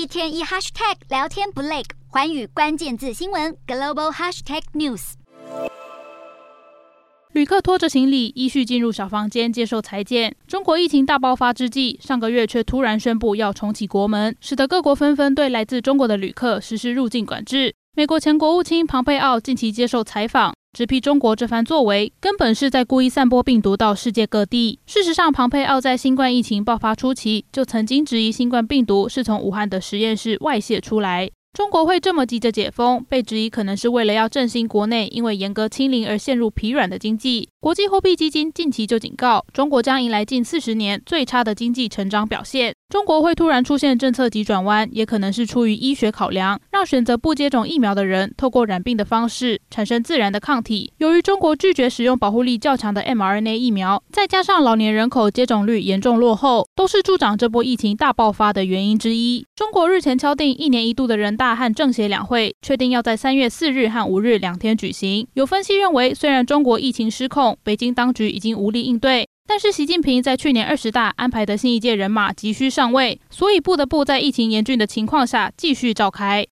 一天一 hashtag 聊天不累，寰宇关键字新闻 global hashtag news。旅客拖着行李依序进入小房间接受裁检。中国疫情大爆发之际，上个月却突然宣布要重启国门，使得各国纷纷对来自中国的旅客实施入境管制。美国前国务卿庞佩奥近期接受采访，直批中国这番作为根本是在故意散播病毒到世界各地。事实上，庞佩奥在新冠疫情爆发初期就曾经质疑新冠病毒是从武汉的实验室外泄出来。中国会这么急着解封，被质疑可能是为了要振兴国内因为严格清零而陷入疲软的经济。国际货币基金近期就警告，中国将迎来近四十年最差的经济成长表现。中国会突然出现政策急转弯，也可能是出于医学考量，让选择不接种疫苗的人透过染病的方式产生自然的抗体。由于中国拒绝使用保护力较强的 mRNA 疫苗，再加上老年人口接种率严重落后，都是助长这波疫情大爆发的原因之一。中国日前敲定一年一度的人大和政协两会，确定要在三月四日和五日两天举行。有分析认为，虽然中国疫情失控，北京当局已经无力应对。但是习近平在去年二十大安排的新一届人马急需上位，所以不得不在疫情严峻的情况下继续召开。